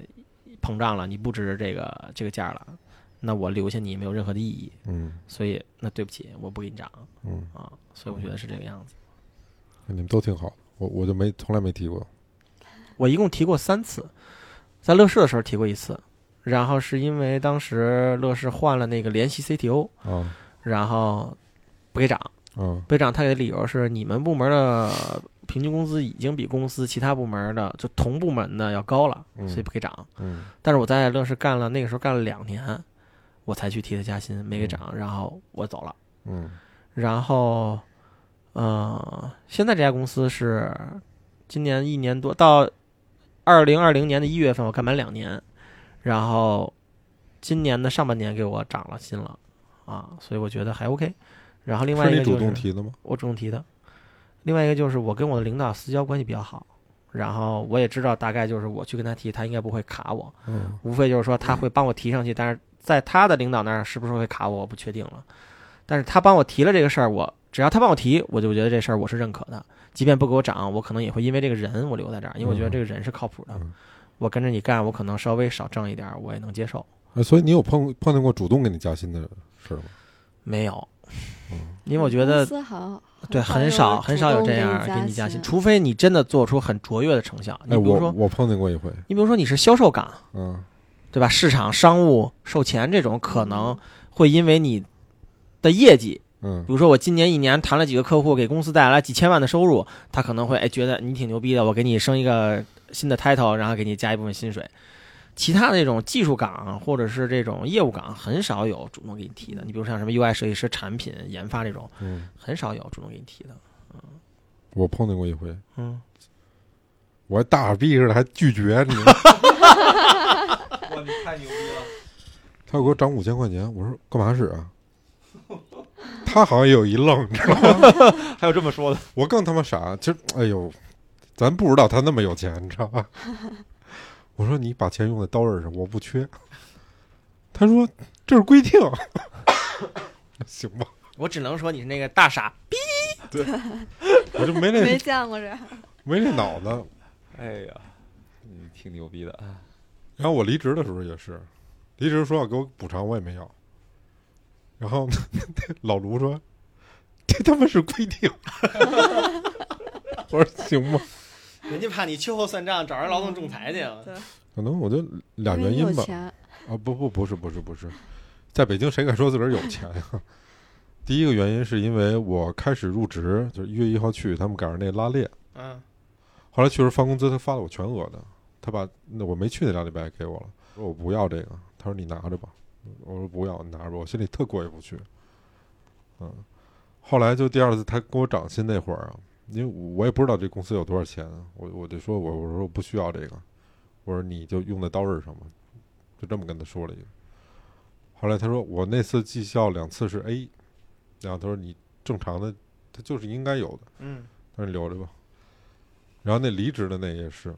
膨胀了，你不值这个这个价了，那我留下你没有任何的意义，嗯所以那对不起，我不给你涨嗯，啊，所以我觉得是这个样子。你们都挺好，我我就没从来没提过。我一共提过三次，在乐视的时候提过一次，然后是因为当时乐视换了那个联席 CTO，啊然后不给涨，啊不给涨，他给的理由是你们部门的平均工资已经比公司其他部门的就同部门的要高了，嗯所以不给涨。嗯但是我在乐视干了那个时候干了两年，我才去提的加薪，没给涨，然后我走了。嗯然后，呃，现在这家公司是今年一年多，到二零二零年的一月份，我干满两年，然后今年的上半年给我涨了薪了，啊，所以我觉得还 OK。然后另外一个就是动提的吗？我主动提的，另外一个就是我跟我的领导私交关系比较好，然后我也知道大概就是我去跟他提，他应该不会卡我，嗯无非就是说他会帮我提上去，但是在他的领导那儿是不是会卡我，我不确定了。但是他帮我提了这个事儿，我只要他帮我提，我就觉得这事儿我是认可的。即便不给我涨，我可能也会因为这个人我留在这儿，因为我觉得这个人是靠谱的。嗯我跟着你干，我可能稍微少挣一点儿，我也能接受。哎，所以你有碰碰见过主动给你加薪的事儿吗？没有嗯，因为我觉得对很少少很少有这样给你加薪，除非你真的做出很卓越的成效。你哎，比如说，我我碰见过一回，你比如说你是销售岗，嗯对吧？市场、商务、售前这种可能会因为你的业绩，嗯比如说我今年一年谈了几个客户，给公司带来几千万的收入，他可能会哎觉得你挺牛逼的，我给你升一个新的 title，然后给你加一部分薪水。其他的这种技术岗或者是这种业务岗，很少有主动给你提的。你比如像什么 UI 设计师、产品研发这种，嗯，很少有主动给你提的。我碰见过一回，嗯，我还大耳逼似的还拒绝你，哇，你太牛逼了！他要给我涨五千块钱，我说干嘛使啊？他好像也有一愣，你知道吗？还有这么说的？我更他妈傻，其实哎呦，咱不知道他那么有钱，你知道吧？我说你把钱用在刀刃上，我不缺。他说这是规定，行吧？我只能说你是那个大傻逼。对我就没那 没见过这样。没那脑子。哎呀，你挺牛逼的。然后我离职的时候也是，离职说要给我补偿，我也没要。然后 老卢说：“这他妈是规定。”我说：“行吧。人家怕你秋后算账，找人劳动仲裁去。对，”可能我就俩原因吧。啊，不不不是不是不是，在北京谁敢说自个儿有钱呀、第一个原因是因为我开始入职，就是一月一号去，他们赶上那拉练，嗯，后来去时发工资，他发了我全额的，他把那我没去那俩礼拜给我了，说我不要这个，他说你拿着吧，我说不要，你拿着吧，我心里特过意不去，嗯，后来就第二次他给我涨薪那会儿啊，因为我也不知道这公司有多少钱啊，我我就说我我说我不需要这个，我说你就用在刀刃上吧，就这么跟他说了一个。后来他说我那次绩效两次是 A，然后他说你正常的他就是应该有的，嗯，他说留着吧。然后那离职的那也是，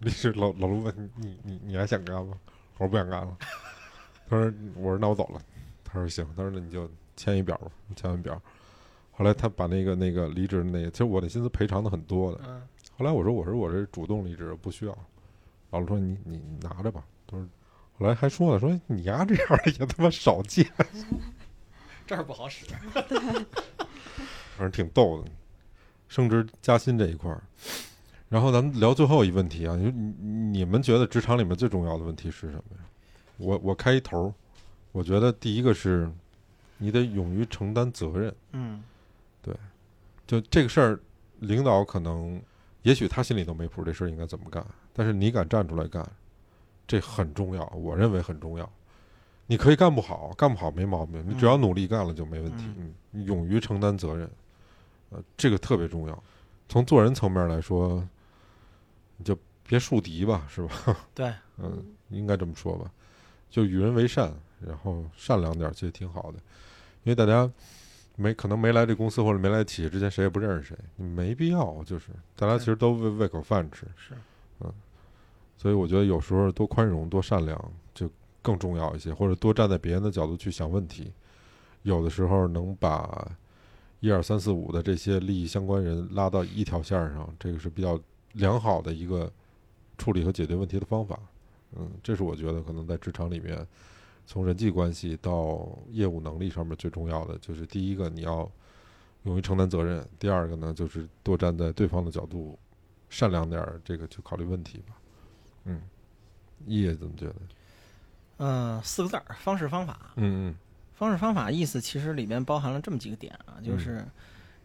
离职老老卢问你你你你还想干吗？我说不想干了。他说我说那我走了。他说行，他说那你就签一表吧，你签完表。后来他把那个那个离职的那个，其实我的薪资赔偿的很多的。嗯，后来我说我说我这主动离职不需要。老卢说你你你拿着吧。他说后来还说了说你丫这样的也他妈少见，这儿不好使。反正挺逗的。升职加薪这一块儿，然后咱们聊最后一问题啊，你你你们觉得职场里面最重要的问题是什么呀？我我开一头，我觉得第一个是，你得勇于承担责任。嗯就这个事儿，领导可能也许他心里都没谱，这事儿应该怎么干，但是你敢站出来干，这很重要，我认为很重要。你可以干不好，干不好没毛病，你只要努力干了就没问题。嗯，你勇于承担责任，呃，这个特别重要。从做人层面来说，你就别树敌吧，是吧？对，嗯，应该这么说吧，就与人为善，然后善良点儿，其实挺好的。因为大家没可能没来这公司或者没来企业之前，谁也不认识谁，你没必要，就是大家其实都为为口饭吃，是，嗯，所以我觉得有时候多宽容、多善良就更重要一些，或者多站在别人的角度去想问题，有的时候能把一二三四五的这些利益相关人拉到一条线儿上，这个是比较良好的一个处理和解决问题的方法。嗯，这是我觉得可能在职场里面，从人际关系到业务能力上面最重要的，就是第一个你要勇于承担责任，第二个呢就是多站在对方的角度，善良点儿，这个去考虑问题吧。嗯，叶怎么觉得？嗯，四个字儿：方式方法。嗯方式方法意思其实里面包含了这么几个点啊，就是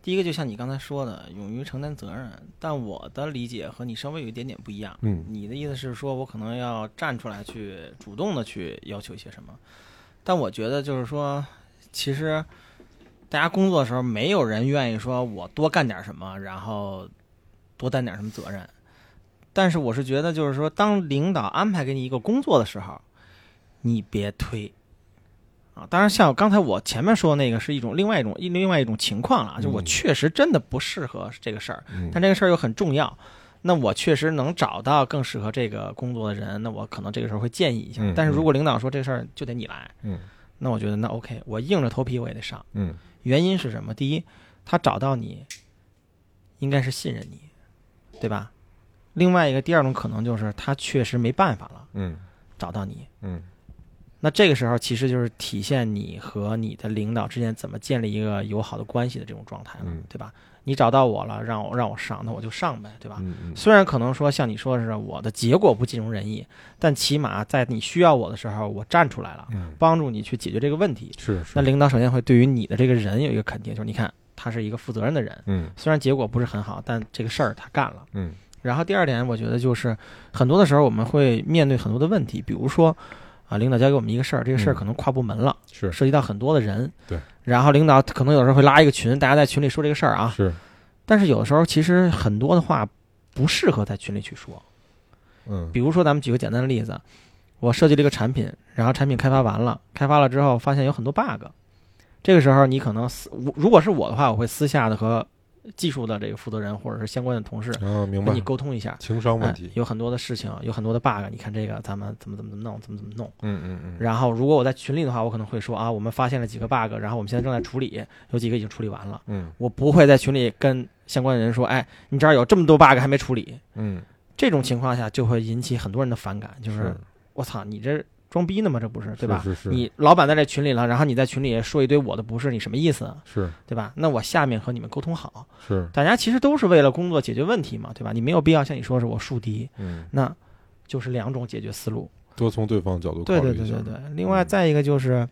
第一个就像你刚才说的，勇于承担责任。但我的理解和你稍微有一点点不一样。嗯你的意思是说我可能要站出来去主动的去要求一些什么，但我觉得就是说，其实大家工作的时候，没有人愿意说我多干点什么，然后多担点什么责任。但是我是觉得，就是说，当领导安排给你一个工作的时候，你别推啊。当然，像刚才我前面说的那个是一种另外一种另外一种情况了啊，就我嗯确实真的不适合这个事儿，嗯但这个事儿又很重要。那我确实能找到更适合这个工作的人，那我可能这个时候会建议一下。嗯但是如果领导说这事儿就得你来，嗯那我觉得那 OK，我硬着头皮我也得上。嗯原因是什么？第一，他找到你，应该是信任你，对吧？另外一个，第二种可能就是他确实没办法了，嗯找到你。嗯那这个时候其实就是体现你和你的领导之间怎么建立一个友好的关系的这种状态了，嗯对吧？你找到我了，让我让我上，那我就上呗，对吧？虽然可能说像你说的是我的结果不尽如人意，但起码在你需要我的时候，我站出来了，嗯，帮助你去解决这个问题。是是那领导首先会对于你的这个人有一个肯定，就是你看他是一个负责任的人，嗯虽然结果不是很好，但这个事儿他干了。嗯然后第二点，我觉得就是很多的时候我们会面对很多的问题，比如说啊，领导交给我们一个事儿，这个事儿嗯可能跨部门了，是涉及到很多的人。对。然后领导可能有时候会拉一个群，大家在群里说这个事儿啊，是但是有的时候其实很多的话不适合在群里去说。嗯比如说，咱们举个简单的例子，我设计了一个产品，然后产品开发完了，开发了之后发现有很多 bug，这个时候你可能私，如如果是我的话，我会私下的和技术的这个负责人或者是相关的同事啊明白跟你沟通一下。情商问哎题，有很多的事情，有很多的 bug，你看这个咱们怎么怎么怎么弄，怎么怎么弄。嗯嗯嗯然后如果我在群里的话，我可能会说啊，我们发现了几个 bug，然后我们现在正在处理，有几个已经处理完了。嗯我不会在群里跟相关的人说，哎，你这儿有这么多 bug 还没处理。嗯这种情况下就会引起很多人的反感，就是我操，你这装逼呢吗？这不是对吧？是是是你老板在这群里了，然后你在群里说一堆我的不是，你什么意思？是对吧？那我下面和你们沟通好，是大家其实都是为了工作解决问题嘛，对吧？你没有必要像你说是我树敌，嗯那就是两种解决思路。多从对方角度考对对对对对。另外嗯再一个就是，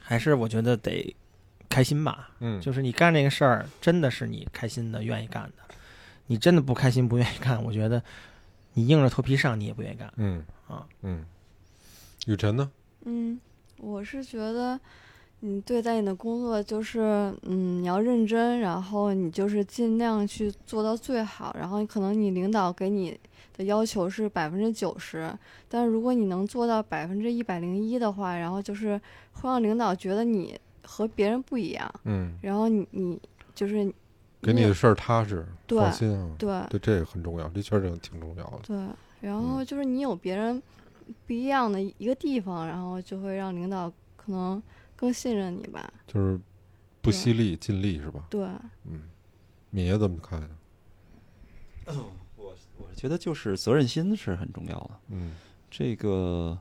还是我觉得得开心吧，嗯就是你干这个事儿真的是你开心的、愿意干的。你真的不开心、不愿意干，我觉得你硬着头皮上，你也不愿意干。嗯啊嗯，雨辰呢？嗯，我是觉得，你对待你的工作就是，嗯，你要认真，然后你就是尽量去做到最好，然后可能你领导给你的要求是百分之九十，但是如果你能做到百分之一百零一的话，然后就是会让领导觉得你和别人不一样，嗯，然后你你就是给你的事儿踏实，对放心啊，对对，这也很重要，这确实挺重要的。对，然后就是你有别人不一样的一个地方，然后就会让领导可能更信任你吧。就是不对惜力尽力是吧？对，嗯，敏爷怎么看呢？我我觉得就是责任心是很重要的。嗯这个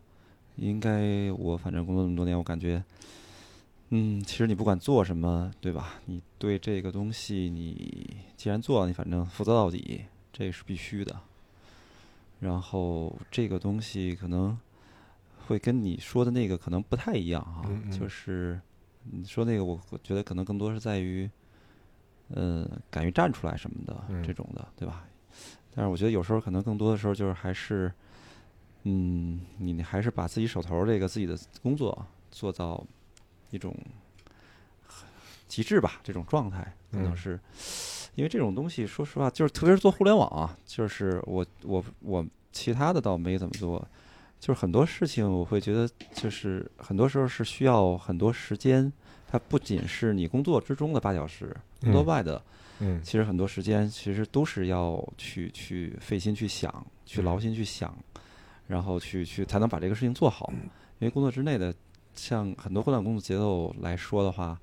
应该我反正工作这么多年，我感觉，嗯，其实你不管做什么，对吧？你对这个东西，你既然做了，你反正负责到底，这是必须的。然后这个东西可能会跟你说的那个可能不太一样哈、嗯嗯。就是你说那个，我我觉得可能更多是在于，呃，敢于站出来什么的、嗯。这种的，对吧？但是我觉得有时候可能更多的时候就是还是，嗯，你你还是把自己手头这个自己的工作做到一种极致吧，这种状态可能嗯。是，因为这种东西，说实话，就是特别是做互联网啊，就是我我我其他的倒没怎么做，就是很多事情我会觉得，就是很多时候是需要很多时间，它不仅是你工作之中的八小时，工作嗯外的。嗯其实很多时间其实都是要去去费心去想，去劳心去想，然后去去才能把这个事情做好。因为工作之内的，像很多互联网工作节奏来说的话，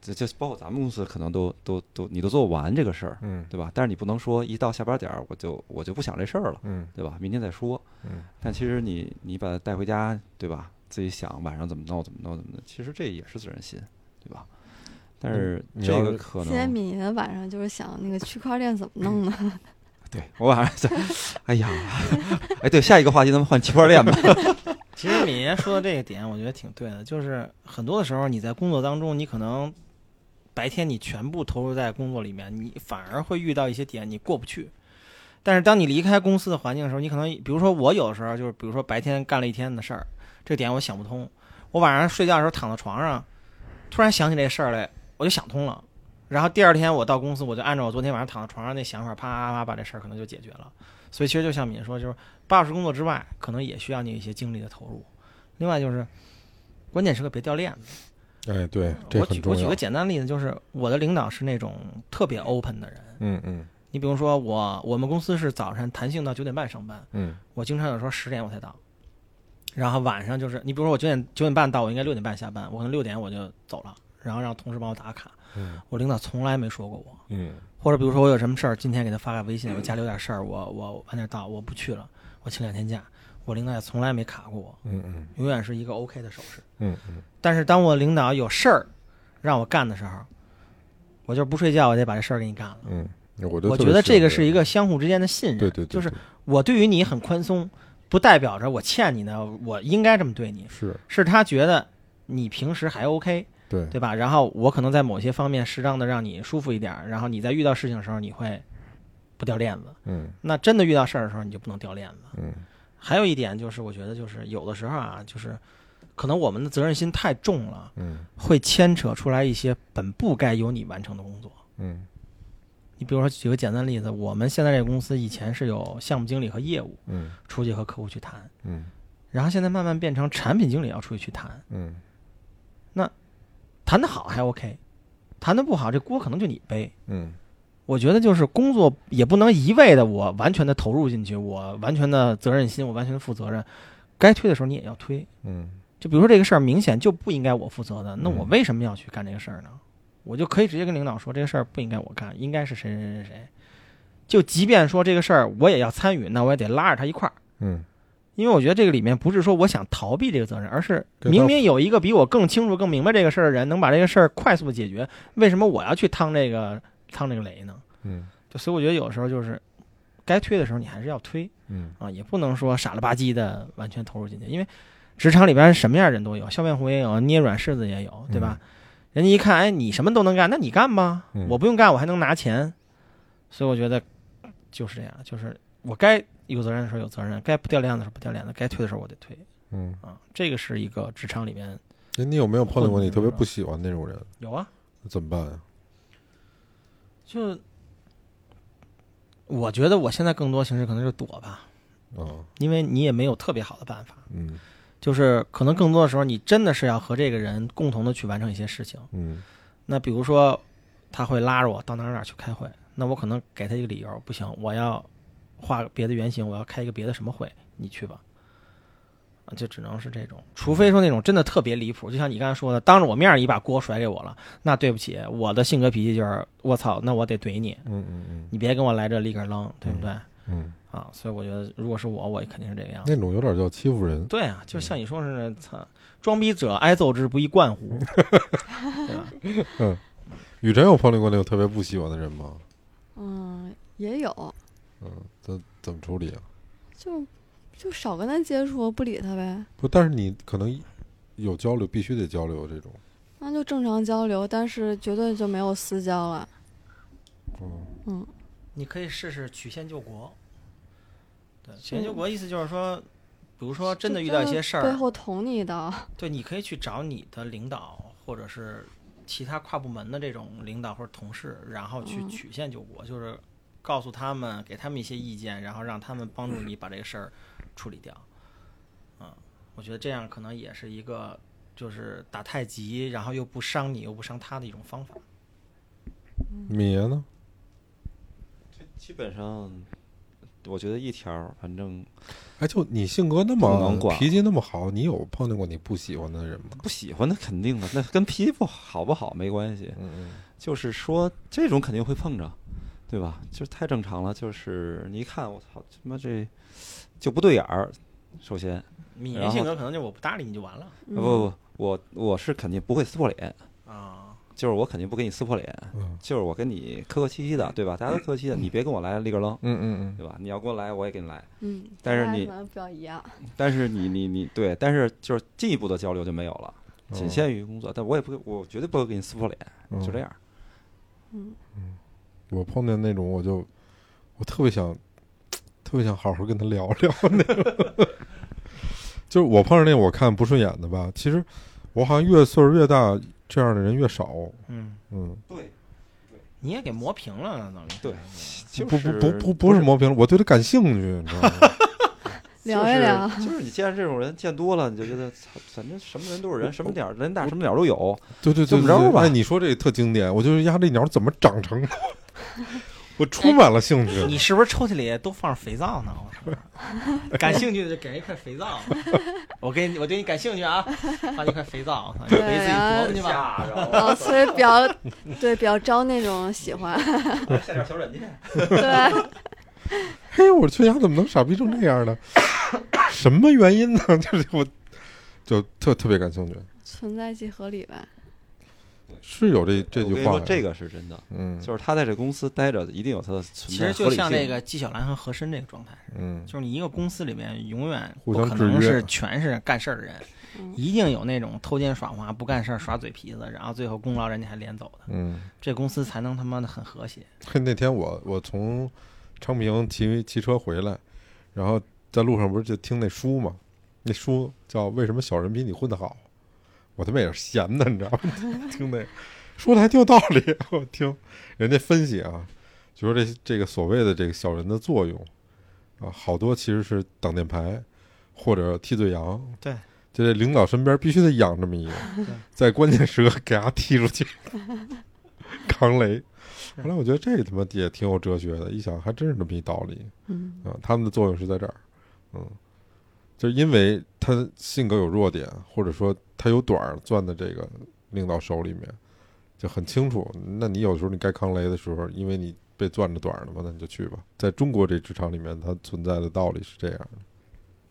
这就包括咱们公司可能都都都你都做不完这个事儿，嗯对吧？但是你不能说一到下班点儿我就我就不想这事儿了，嗯对吧？明天再说。嗯但其实你你把它带回家，对吧？自己想晚上怎么弄怎么弄怎么弄，其实这也是责任心，对吧？但是这个可今天能敏爷晚上就是想那个区块链怎么弄呢？对我晚上在，哎呀，哎，对，下一个话题咱们换区块链吧。其实敏爷说的这个点，我觉得挺对的，就是很多的时候你在工作当中，你可能白天你全部投入在工作里面，你反而会遇到一些点你过不去。但是当你离开公司的环境的时候，你可能比如说我有的时候就是，比如说白天干了一天的事儿，这点我想不通，我晚上睡觉的时候躺在床上，突然想起这事儿来，我就想通了。然后第二天我到公司，我就按照我昨天晚上躺在床上那想法，啪啪啪把这事儿可能就解决了。所以其实就像敏说，就是八小时工作之外，可能也需要你一些精力的投入。另外就是，关键时刻别掉链子。哎，对，这我很重要举我举个。简单例子，就是我的领导是那种特别 open 的人。嗯嗯你比如说我，我们公司是早上弹性到九点半上班，嗯我经常有时候十点我才到，然后晚上就是你比如说我九点九点半到，我应该六点半下班，我可能六点我就走了，然后让同事帮我打卡。嗯我领导从来没说过我，嗯或者比如说我有什么事儿，今天给他发个微信，我家里有点事儿，我我晚点到，我不去了，我请两天假，我领导也从来没卡过我，嗯嗯永远是一个 OK 的手势。嗯嗯但是当我领导有事儿让我干的时候，我就不睡觉，我得把这事儿给你干了。嗯，我觉得这个是一个相互之间的信任，对对对，就是我对于你很宽松，不代表着我欠你的，我应该这么对你，是是他觉得你平时还 OK，对对吧？然后我可能在某些方面适当的让你舒服一点，然后你在遇到事情的时候你会不掉链子。嗯那真的遇到事儿的时候，你就不能掉链子。嗯还有一点就是，我觉得就是有的时候啊，就是可能我们的责任心太重了，嗯。会牵扯出来一些本不该由你完成的工作。嗯。你比如说举个简单例子，我们现在这个公司以前是有项目经理和业务嗯。出去和客户去谈，嗯。然后现在慢慢变成产品经理要出去去谈，嗯。谈得好还 OK，谈得不好这锅可能就你背。嗯我觉得就是工作也不能一味的我完全的投入进去，我完全的责任心，我完全的负责任，该推的时候你也要推。嗯就比如说这个事儿明显就不应该我负责的，那我嗯为什么要去干这个事儿呢？我就可以直接跟领导说这个事儿不应该我干，应该是谁谁谁谁谁。就即便说这个事儿我也要参与，那我也得拉着他一块儿，嗯因为我觉得这个里面不是说我想逃避这个责任，而是明明有一个比我更清楚、更明白这个事儿的人能把这个事儿快速的解决，为什么我要去趟这个趟这个雷呢？嗯就所以我觉得有时候就是该推的时候你还是要推嗯啊，也不能说傻了吧唧的完全投入进去，因为职场里边什么样人都有，笑面虎也有，捏软柿子也有，对吧？人家一看，哎，你什么都能干，那你干吧，嗯我不用干，我还能拿钱，所以我觉得就是这样，就是我该有责任的时候有责任，该不掉链子的时候不掉链子，该推的时候我得推嗯，啊，这个是一个职场里面哎，你有没有碰到过你特别不喜欢那种人？有啊，怎么办呀？就我觉得我现在更多形式可能是躲吧，嗯，因为你也没有特别好的办法。嗯就是可能更多的时候，你真的是要和这个人共同的去完成一些事情。嗯那比如说，他会拉着我到哪儿哪儿去开会，那我可能给他一个理由，不行，我要画别的原型，我要开一个别的什么会，你去吧。啊，就只能是这种，除非说那种真的特别离谱，就像你刚才说的，当着我面儿一把锅甩给我了，那对不起，我的性格脾气就是我操，那我得怼你，嗯嗯嗯你别跟我来这立个扔，对不对？嗯，啊，所以我觉得，如果是我，我肯定是这个样子。那种有点叫欺负人。对啊，就像你说似的，操，装逼者挨揍之不亦惯乎，对吧？嗯雨辰有碰见过那种特别不喜欢的人吗？嗯，也有，嗯，怎怎么处理啊？就就少跟他接触，不理他呗，不，但是你可能有交流，必须得交流这种。那就正常交流，但是绝对就没有私交了。嗯嗯，你可以试试曲线救国。对，曲线救国意思就是说，比如说真的遇到一些事儿，背后捅你一刀，对，你可以去找你的领导或者是其他跨部门的这种领导或者同事，然后去嗯曲线救国，就是告诉他们，给他们一些意见，然后让他们帮助你把这个事儿处理掉。嗯，我觉得这样可能也是一个就是打太极，然后又不伤你又不伤他的一种方法。米爷呢？基本上，我觉得一条，反正哎，就你性格那么能管脾气那么好，你有碰见过你不喜欢的人吗？不喜欢的肯定的，那跟脾气不好不好没关系，嗯就是说这种肯定会碰着，对吧？就是太正常了，就是你一看我操，他妈这就不对眼儿。首先，你的性格可能就我不搭理你就完了嗯不不，我我是肯定不会撕破脸，啊。就是我肯定不跟你撕破脸，嗯就是我跟你客客气气的，对吧？大家都客客气气的，你别跟我来立个愣，嗯嗯嗯对吧？你要跟我来，我也跟你来。嗯，但是你一样，但是你你你对，但是就是进一步的交流就没有了，嗯，仅限于工作。但我也不会，我绝对不会给你撕破脸，嗯就这样。嗯嗯，我碰见那种，我就我特别想，特别想好好跟他聊聊那个。就是我碰上那我看不顺眼的吧，其实我好像越岁数越大，这样的人越少。嗯，嗯，对你也给磨平了呢，等于对，就不是不不不不是磨平了，我对他感兴趣，你知道吗？聊一聊，就是你见这种人见多了，你就觉得操，反正什么人都是人，什么点儿人大什么鸟都有。对对对，这么着吧哎，你说这个特经典，我就是压这鸟怎么长成的，我充满了兴趣。你是不是抽屉里都放着肥皂呢？我说，感兴趣的就给人一块肥皂。我给你，我对你感兴趣啊，放一块肥皂，你回自己琢磨去吧。哦，所以比较对比较招那种喜欢，下点小软件，对，嘿，我缺牙怎么能傻逼成这样呢？什么原因呢？就是我就特特别感兴趣，存在即合理呗。是有这这句话呀。跟你说这个是真的，嗯，就是他在这公司待着，一定有他的存在其实就像那个纪晓岚和和珅这个状态，嗯。就是你一个公司里面永远不可能是全是干事儿的人，嗯。一定有那种偷奸耍滑、不干事儿、耍嘴皮子，然后最后功劳人家还连走的，嗯，这公司才能他妈的很和谐。嘿那天我我从昌平骑骑车回来，然后在路上不是就听那书嘛，那书叫《为什么小人比你混得好》，我他妈也是闲的，你知道吗？听那说的还挺有道理，我听人家分析啊，就说这这个所谓的这个小人的作用啊，好多其实是挡箭牌或者替罪羊。对，就这领导身边必须得养这么一个，在关键时刻给他踢出去，扛雷。后来我觉得这他妈也挺有哲学的，一想还真是这么一道理嗯啊。他们的作用是在这儿，嗯，就是因为他性格有弱点，或者说他有短儿攥在这个领导手里面，就很清楚。那你有时候你该扛雷的时候，因为你被攥着短儿了嘛，那你就去吧。在中国这职场里面，它存在的道理是这样的。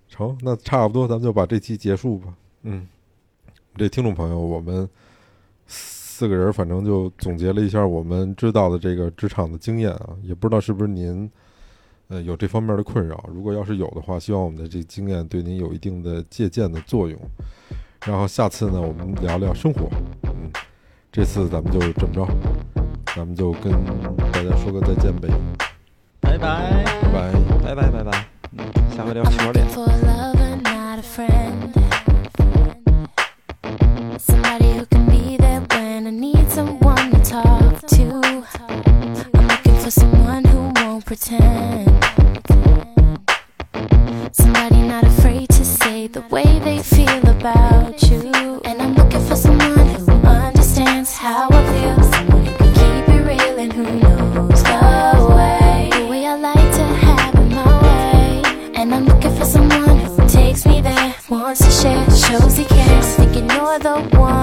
成，那差不多，咱们就把这期结束吧。嗯，这听众朋友，我们四个人反正就总结了一下我们知道的这个职场的经验啊，也不知道是不是您呃有这方面的困扰。如果要是有的话，希望我们的这个经验对您有一定的借鉴的作用。然后下次呢，我们聊聊生活。嗯，这次咱们就这么着，咱们就跟大家说个再见呗，拜拜。拜拜。拜拜拜拜，嗯，下回聊区块链。for lover, not a friend. Somebody who can be there when I need someone to talk to. I'm looking for someone won't pretend. Somebody not afraid to say the way they feel about you. And I'm looking for someone who understands how I feel. Someone who can keep it real and who knows the way. The way I like to have it my way. And I'm looking for someone who takes me there, wants to share, shows he cares. Thinking you're the one